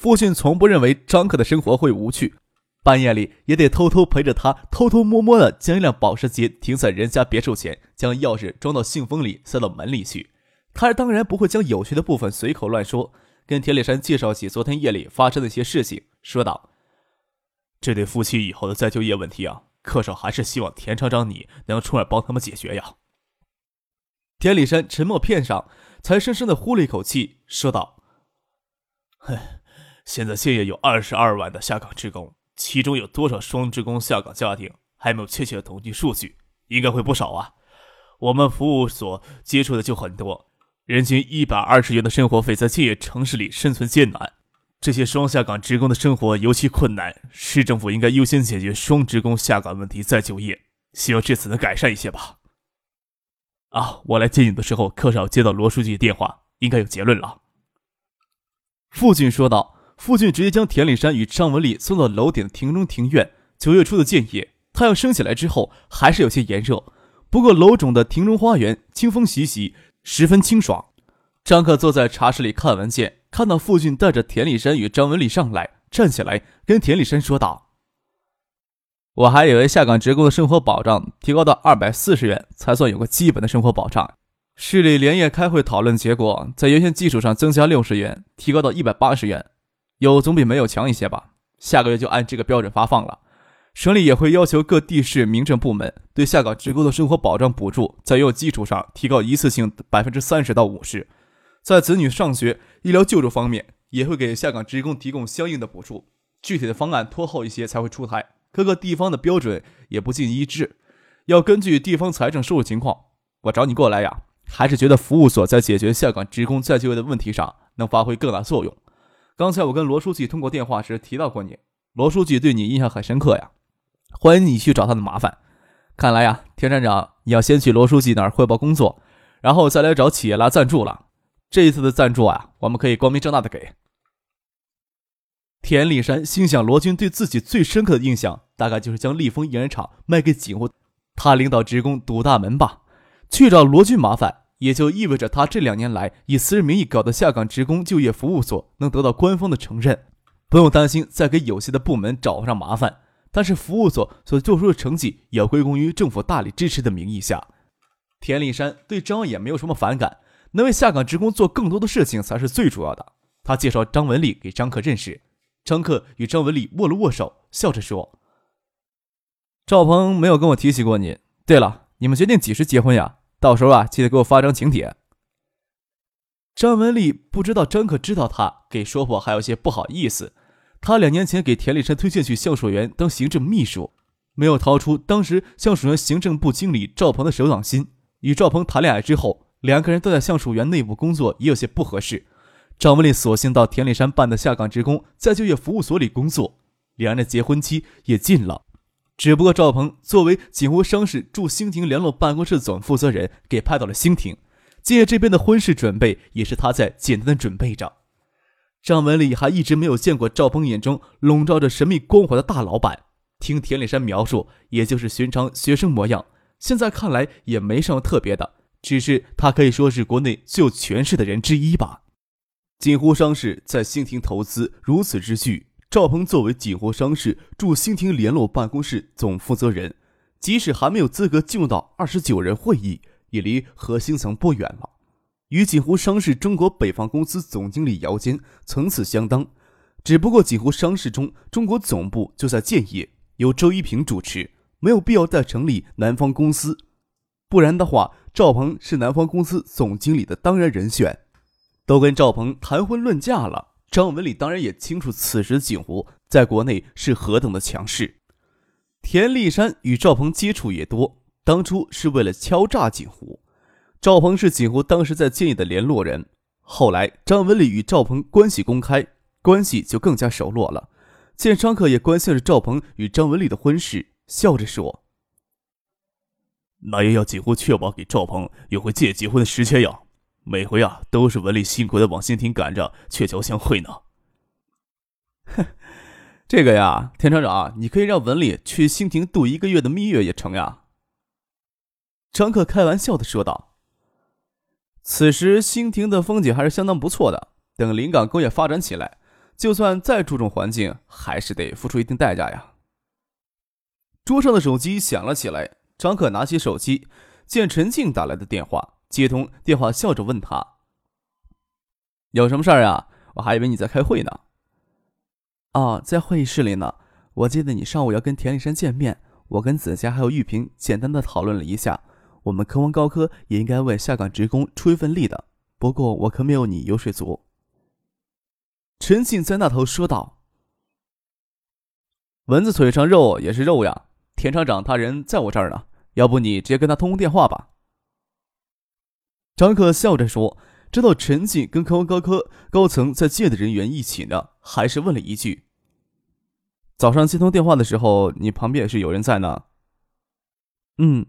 父亲从不认为张克的生活会无趣，半夜里也得偷偷陪着他，偷偷摸摸的将一辆保时捷停在人家别墅前，将钥匙装到信封里塞到门里去。他当然不会将有趣的部分随口乱说，跟田里山介绍起昨天夜里发生的一些事情，说道：“这对夫妻以后的再就业问题啊，客少还是希望田厂长你能出来帮他们解决呀。”田里山沉默片上，才深深的呼了一口气，说道：“哼。”现在建业有二十二万的下岗职工，其中有多少双职工下岗家庭还没有确切的统计数据，应该会不少啊。我们服务所接触的就很多，人均一百二十元的生活费在建业城市里生存艰难，这些双下岗职工的生活尤其困难。市政府应该优先解决双职工下岗问题再就业，希望这次能改善一些吧。啊，我来接你的时候，科少接到罗书记的电话，应该有结论了。父亲说道。父亲直接将田里山与张文丽送到楼顶的庭中庭院。九月初的建业，太阳升起来之后还是有些炎热，不过楼中的庭中花园清风习习，十分清爽。张克坐在茶室里看文件，看到父亲带着田里山与张文丽上来，站起来跟田里山说道：“我还以为下岗职工的生活保障提高到二百四十元才算有个基本的生活保障。市里连夜开会讨论，结果在原先基础上增加六十元，提高到一百八十元。”有总比没有强一些吧。下个月就按这个标准发放了。省里也会要求各地市民政部门对下岗职工的生活保障补助，在原有基础上提高一次性百分之三十到五十。在子女上学、医疗救助方面，也会给下岗职工提供相应的补助。具体的方案拖后一些才会出台。各个地方的标准也不尽一致，要根据地方财政收入情况。我找你过来呀，还是觉得服务所在解决下岗职工再就业的问题上能发挥更大作用。刚才我跟罗书记通过电话时提到过你，罗书记对你印象很深刻呀，欢迎你去找他的麻烦。看来呀，田站长你要先去罗书记那儿汇报工作，然后再来找企业拉赞助了。这一次的赞助啊，我们可以光明正大的给。田立山心想，罗军对自己最深刻的印象，大概就是将立丰印染厂卖给锦湖，他领导职工堵大门吧，去找罗军麻烦。也就意味着他这两年来以私人名义搞的下岗职工就业服务所能得到官方的承认，不用担心再给有些的部门找上麻烦。但是服务所所做出的成绩也要归功于政府大力支持的名义下。田立山对张也没有什么反感，能为下岗职工做更多的事情才是最主要的。他介绍张文丽给张克认识，张克与张文丽握了握手，笑着说：“赵鹏没有跟我提起过你。对了，你们决定几时结婚呀？”到时候啊，记得给我发张请帖。张文丽不知道张可知道他，给说破还有些不好意思。他两年前给田立山推荐去橡树园当行政秘书，没有掏出当时橡树园行政部经理赵鹏的手掌心。与赵鹏谈恋爱之后，两个人都在橡树园内部工作，也有些不合适。张文丽索性到田立山办的下岗职工在就业服务所里工作，两人的结婚期也近了。只不过赵鹏作为锦湖商事驻兴亭联络办公室总负责人，给派到了兴亭。借这边的婚事准备也是他在简单的准备着。张文丽还一直没有见过赵鹏眼中笼罩着神秘光环的大老板。听田里山描述，也就是寻常学生模样。现在看来也没什么特别的，只是他可以说是国内最有权势的人之一吧。锦湖商事在兴亭投资如此之巨。赵鹏作为锦湖商事驻兴亭联络办公室总负责人，即使还没有资格进入到二十九人会议，也离核心层不远了。与锦湖商事中国北方公司总经理姚坚层次相当，只不过锦湖商事中中国总部就在建业，由周一平主持，没有必要再成立南方公司。不然的话，赵鹏是南方公司总经理的当然人选。都跟赵鹏谈婚论嫁了。张文礼当然也清楚，此时的锦湖在国内是何等的强势。田立山与赵鹏接触也多，当初是为了敲诈锦湖。赵鹏是锦湖当时在建业的联络人，后来张文礼与赵鹏关系公开，关系就更加熟络了。见张克也关心着赵鹏与张文丽的婚事，笑着说：“那也要几乎确保给赵鹏有回借结婚的时间呀。每回啊，都是文丽辛苦的往新亭赶着，鹊桥相会呢。”哼，这个呀，田厂长，你可以让文丽去新亭度一个月的蜜月也成呀。”张克开玩笑的说道。此时，新亭的风景还是相当不错的。等临港工业发展起来，就算再注重环境，还是得付出一定代价呀。桌上的手机响了起来，张克拿起手机，见陈静打来的电话，接通电话，笑着问他：“有什么事儿啊？我还以为你在开会呢。”“哦，在会议室里呢。我记得你上午要跟田立山见面，我跟子佳还有玉萍简单的讨论了一下。”我们科王高科也应该为下岗职工出一份力的，不过我可没有你油水足。”陈信在那头说道。“蚊子腿上肉也是肉呀，田厂长他人在我这儿呢，要不你直接跟他通通电话吧。”张可笑着说：“知道陈进跟科文高科高层在借的人员一起呢，还是问了一句：‘早上接通电话的时候，你旁边也是有人在呢？’嗯。”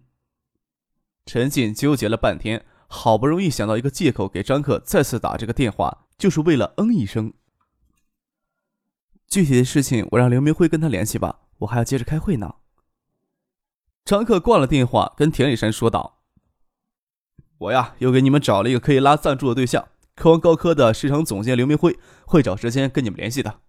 陈进纠结了半天，好不容易想到一个借口，给张克再次打这个电话，就是为了嗯一声。具体的事情我让刘明辉跟他联系吧，我还要接着开会呢。张克挂了电话，跟田里山说道：“我呀，又给你们找了一个可以拉赞助的对象，科王高科的市场总监刘明辉会找时间跟你们联系的。”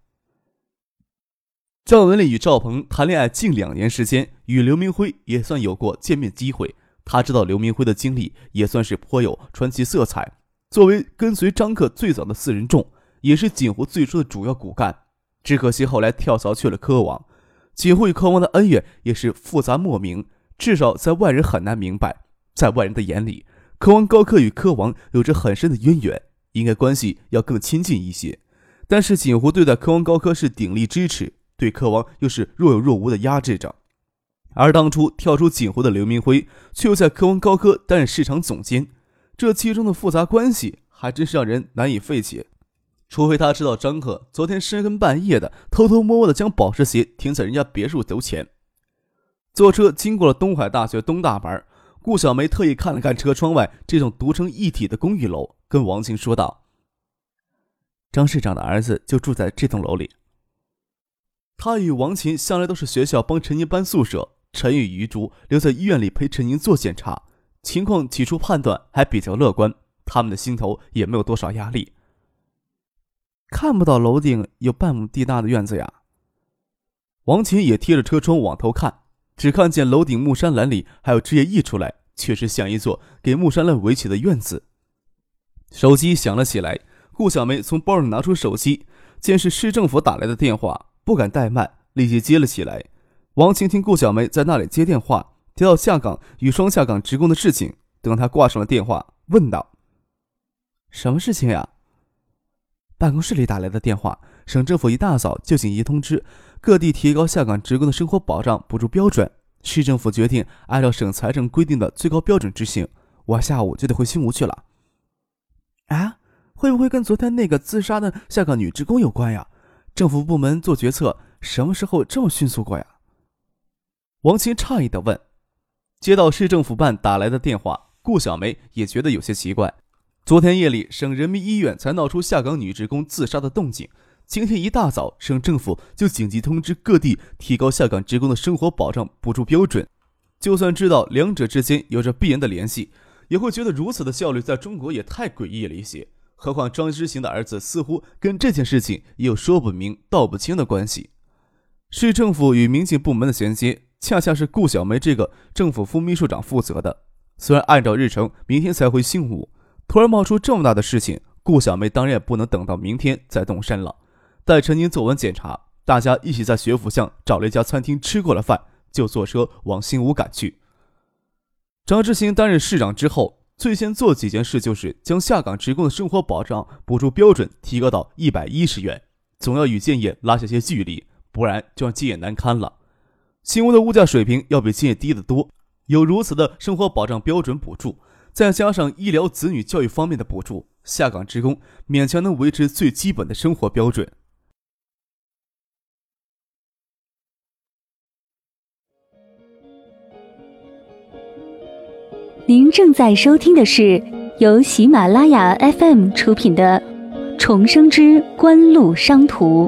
赵文丽与赵鹏谈恋爱近两年时间，与刘明辉也算有过见面机会。他知道刘明辉的经历也算是颇有传奇色彩。作为跟随张克最早的四人众，也是锦湖最初的主要骨干。只可惜后来跳槽去了科王。锦湖与科王的恩怨也是复杂莫名，至少在外人很难明白。在外人的眼里，科王高科与科王有着很深的渊源，应该关系要更亲近一些。但是锦湖对待科王高科是鼎力支持，对科王又是若有若无的压制着。而当初跳出锦湖的刘明辉，却又在科王高科担任市场总监，这其中的复杂关系还真是让人难以费解。除非他知道张克昨天深更半夜的偷偷摸摸的将保时捷停在人家别墅楼前。坐车经过了东海大学东大门，顾小梅特意看了看车窗外这栋独成一体的公寓楼，跟王晴说道：“张市长的儿子就住在这栋楼里。”他与王琴向来都是学校帮陈宁搬宿舍。陈宇、余竹留在医院里陪陈宁做检查，情况起初判断还比较乐观，他们的心头也没有多少压力。看不到楼顶有半亩地大的院子呀。王琴也贴着车窗往头看，只看见楼顶木栅栏里还有枝叶溢出来，确实像一座给木栅栏围起的院子。手机响了起来，顾小梅从包里拿出手机，见是市政府打来的电话，不敢怠慢，立即接了起来。王晴听顾小梅在那里接电话，提到下岗与双下岗职工的事情。等他挂上了电话，问道：“什么事情呀？”办公室里打来的电话，省政府一大早就紧急通知各地提高下岗职工的生活保障补助标准。市政府决定按照省财政规定的最高标准执行。我下午就得回新吴去了。啊，会不会跟昨天那个自杀的下岗女职工有关呀？政府部门做决策什么时候这么迅速过呀？王琴诧异的问：“接到市政府办打来的电话，顾小梅也觉得有些奇怪。昨天夜里，省人民医院才闹出下岗女职工自杀的动静，今天一大早，省政府就紧急通知各地提高下岗职工的生活保障补助标准。就算知道两者之间有着必然的联系，也会觉得如此的效率在中国也太诡异了一些。何况张之行的儿子似乎跟这件事情也有说不明道不清的关系。市政府与民警部门的衔接。”恰恰是顾小梅这个政府副秘书长负责的。虽然按照日程明天才回新武，突然冒出这么大的事情，顾小梅当然也不能等到明天再动身了。待陈宁做完检查，大家一起在学府巷找了一家餐厅吃过了饭，就坐车往新武赶去。张志新担任市长之后，最先做几件事，就是将下岗职工的生活保障补助标准提高到一百一十元，总要与建业拉下些距离，不然就让建业难堪了。新屋的物价水平要比建业低得多，有如此的生活保障标准补助，再加上医疗、子女教育方面的补助，下岗职工勉强能维持最基本的生活标准。您正在收听的是由喜马拉雅 FM 出品的《重生之官路商途》。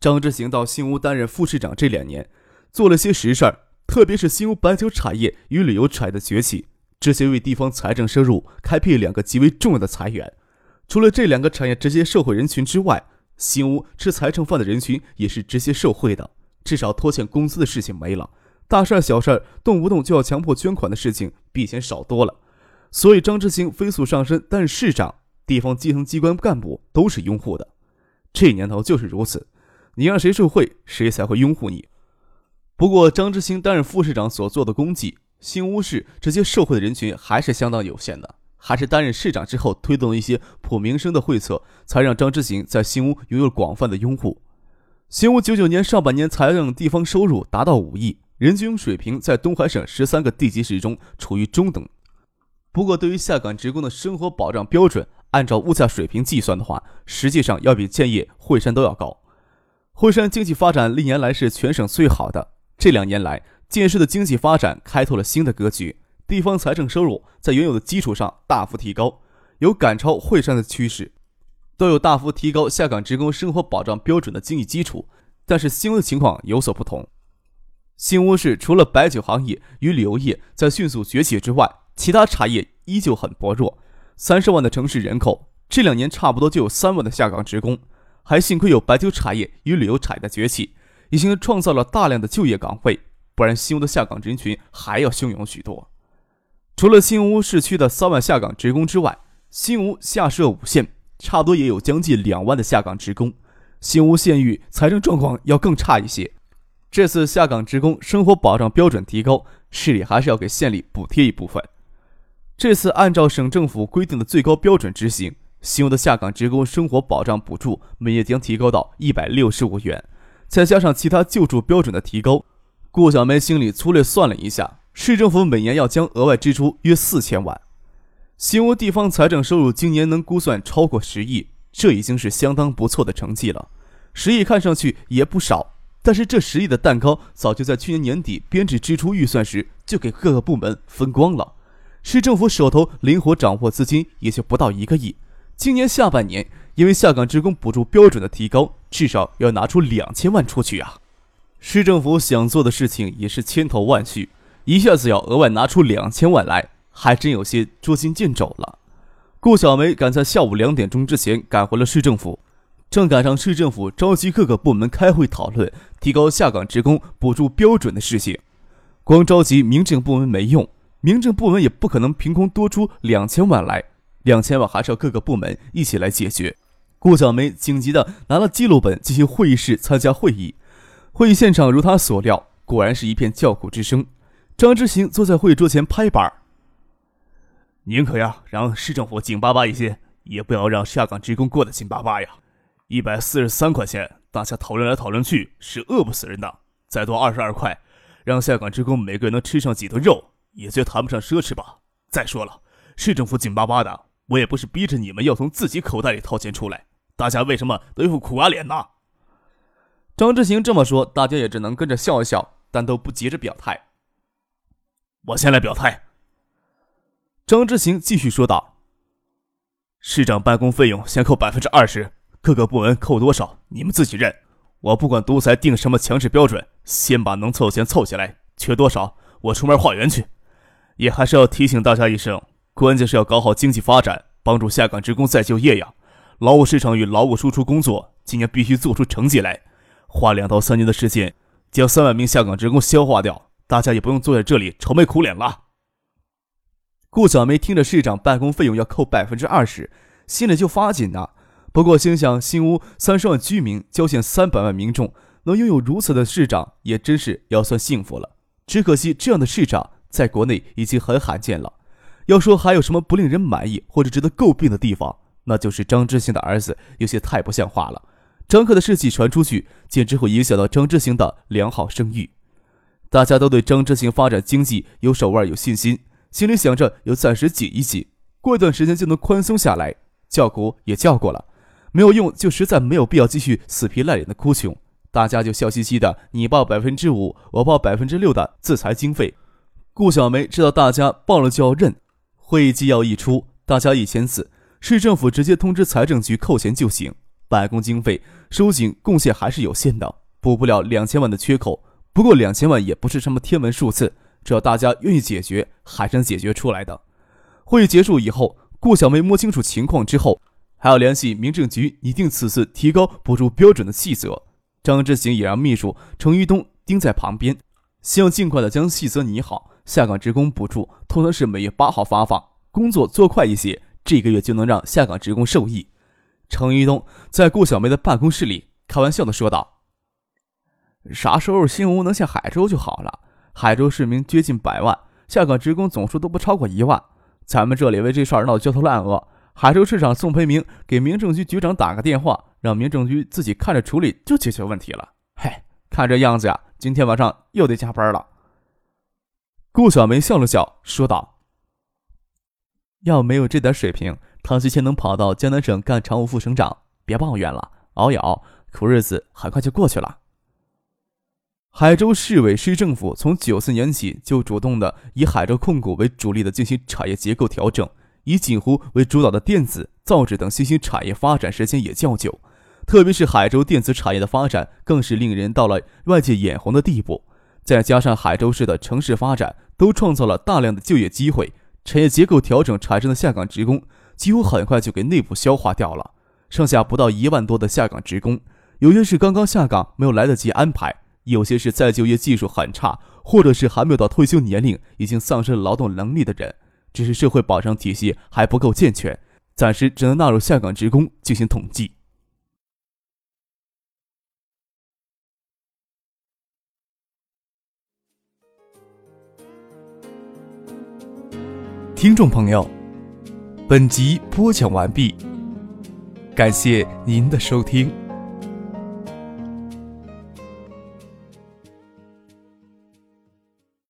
张之行到新屋担任副市长这两年，做了些实事儿，特别是新屋白酒产业与旅游产业的崛起，这些为地方财政收入开辟两个极为重要的财源。除了这两个产业直接受惠人群之外，新屋吃财政饭的人群也是直接受贿的，至少拖欠工资的事情没了，大事儿小事儿动不动就要强迫捐款的事情比以前少多了。所以张之行飞速上升，担任市长，地方基层机关干部都是拥护的。这年头就是如此，你让谁受贿，谁才会拥护你。不过张之行担任副市长所做的功绩，新屋市直接受贿的人群还是相当有限的。还是担任市长之后，推动了一些普民生的惠策，才让张之行在新屋拥有广泛的拥护。新屋九九年上半年财政地方收入达到五亿，人均水平在东海省十三个地级市中处于中等。不过，对于下岗职工的生活保障标准，按照物价水平计算的话，实际上要比建业、惠山都要高。惠山经济发展历年来是全省最好的，这两年来建市的经济发展开拓了新的格局。地方财政收入在原有的基础上大幅提高，有赶超惠山的趋势，都有大幅提高下岗职工生活保障标准的经济基础。但是新屋的情况有所不同，新屋市除了白酒行业与旅游业在迅速崛起之外，其他产业依旧很薄弱。三十万的城市人口，这两年差不多就有三万的下岗职工，还幸亏有白酒产业与旅游产业的崛起，已经创造了大量的就业岗位，不然新屋的下岗人群还要汹涌许多。除了新屋市区的三万下岗职工之外，新屋下设五县，差不多也有将近两万的下岗职工。新屋县域财政状况要更差一些。这次下岗职工生活保障标准提高，市里还是要给县里补贴一部分。这次按照省政府规定的最高标准执行，新屋的下岗职工生活保障补助每月将提高到一百六十五元，再加上其他救助标准的提高，顾小梅心里粗略算了一下。市政府每年要将额外支出约四千万，新屋地方财政收入今年能估算超过十亿，这已经是相当不错的成绩了。十亿看上去也不少，但是这十亿的蛋糕早就在去年年底编制支出预算时就给各个部门分光了。市政府手头灵活掌握资金也就不到一个亿，今年下半年因为下岗职工补助标准的提高，至少要拿出两千万出去啊！市政府想做的事情也是千头万绪。一下子要额外拿出两千万来，还真有些捉襟见肘了。顾小梅赶在下午两点钟之前赶回了市政府，正赶上市政府召集各个部门开会讨论提高下岗职工补助标准的事情。光召集民政部门没用，民政部门也不可能凭空多出两千万来，两千万还是要各个部门一起来解决。顾小梅紧急的拿了记录本进行会议室参加会议。会议现场如她所料，果然是一片叫苦之声。张之行坐在会议桌前拍板宁可呀让市政府紧巴巴一些，也不要让下岗职工过得紧巴巴呀。一百四十三块钱，大家讨论来讨论去是饿不死人的。再多二十二块，让下岗职工每个人能吃上几顿肉，也就谈不上奢侈吧。再说了，市政府紧巴巴的，我也不是逼着你们要从自己口袋里掏钱出来，大家为什么都一副苦瓜脸呢？张之行这么说，大家也只能跟着笑一笑，但都不急着表态。我先来表态。张之行继续说道：“市长办公费用先扣百分之二十，各个部门扣多少，你们自己认。我不管独裁定什么强制标准，先把能凑的钱凑起来，缺多少我出门化缘去。也还是要提醒大家一声，关键是要搞好经济发展，帮助下岗职工再就业呀。劳务市场与劳务输出工作今年必须做出成绩来，花两到三年的时间，将三万名下岗职工消化掉。”大家也不用坐在这里愁眉苦脸了。顾小梅听着市长办公费用要扣百分之二十，心里就发紧呐。不过心想，新屋三十万居民，郊县三百万民众，能拥有如此的市长，也真是要算幸福了。只可惜这样的市长在国内已经很罕见了。要说还有什么不令人满意或者值得诟病的地方，那就是张之行的儿子有些太不像话了。张克的事迹传出去，简直会影响到张之行的良好声誉。大家都对张之行发展经济有手腕有信心，心里想着要暂时紧一紧，过一段时间就能宽松下来。叫苦也叫过了，没有用，就实在没有必要继续死皮赖脸的哭穷。大家就笑嘻嘻的，你报百分之五，我报百分之六的自裁经费。顾小梅知道大家报了就要认，会议纪要一出，大家一签字，市政府直接通知财政局扣钱就行。办公经费收紧贡献还是有限的，补不了两千万的缺口。不过两千万也不是什么天文数字，只要大家愿意解决，还是能解决出来的。会议结束以后，顾小梅摸清楚情况之后，还要联系民政局拟定此次提高补助标准的细则。张志行也让秘书程玉东盯在旁边，希望尽快的将细则拟好。下岗职工补助通常是每月八号发放，工作做快一些，这个月就能让下岗职工受益。程玉东在顾小梅的办公室里开玩笑的说道：“啥时候新屋能下海州就好了？海州市民接近百万，下岗职工总数都不超过一万。咱们这里为这事儿闹焦头烂额，海州市长宋培明给民政局局长打个电话，让民政局自己看着处理，就解决问题了。嘿，看这样子呀，今天晚上又得加班了。”顾小梅笑了笑，说道：“要没有这点水平。”唐西谦能跑到江南省干常务副省长，别抱怨了，熬一熬，苦日子很快就过去了。海州市委市政府从九四年起就主动的以海州控股为主力的进行产业结构调整，以锦湖为主导的电子、造纸等新兴产业发展时间也较久，特别是海州电子产业的发展更是令人到了外界眼红的地步。再加上海州市的城市发展，都创造了大量的就业机会，产业结构调整产生的下岗职工。几乎很快就给内部消化掉了，剩下不到一万多的下岗职工，有些是刚刚下岗没有来得及安排，有些是再就业技术很差，或者是还没有到退休年龄已经丧失了劳动能力的人，只是社会保障体系还不够健全，暂时只能纳入下岗职工进行统计。听众朋友。本集播讲完毕，感谢您的收听。